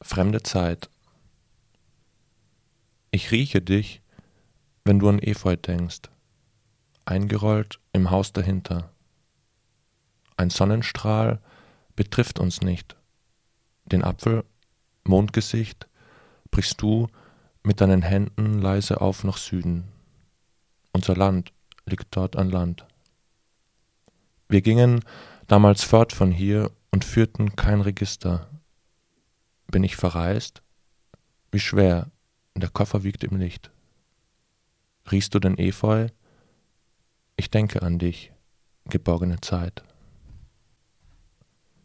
Fremde Zeit. Ich rieche dich, wenn du an Efeu denkst, eingerollt im Haus dahinter. Ein Sonnenstrahl betrifft uns nicht. Den Apfel, Mondgesicht, brichst du mit deinen Händen leise auf nach Süden. Unser Land liegt dort an Land. Wir gingen damals fort von hier und führten kein Register. Bin ich verreist? Wie schwer, der Koffer wiegt im Licht. Riechst du den Efeu? Ich denke an dich, geborgene Zeit.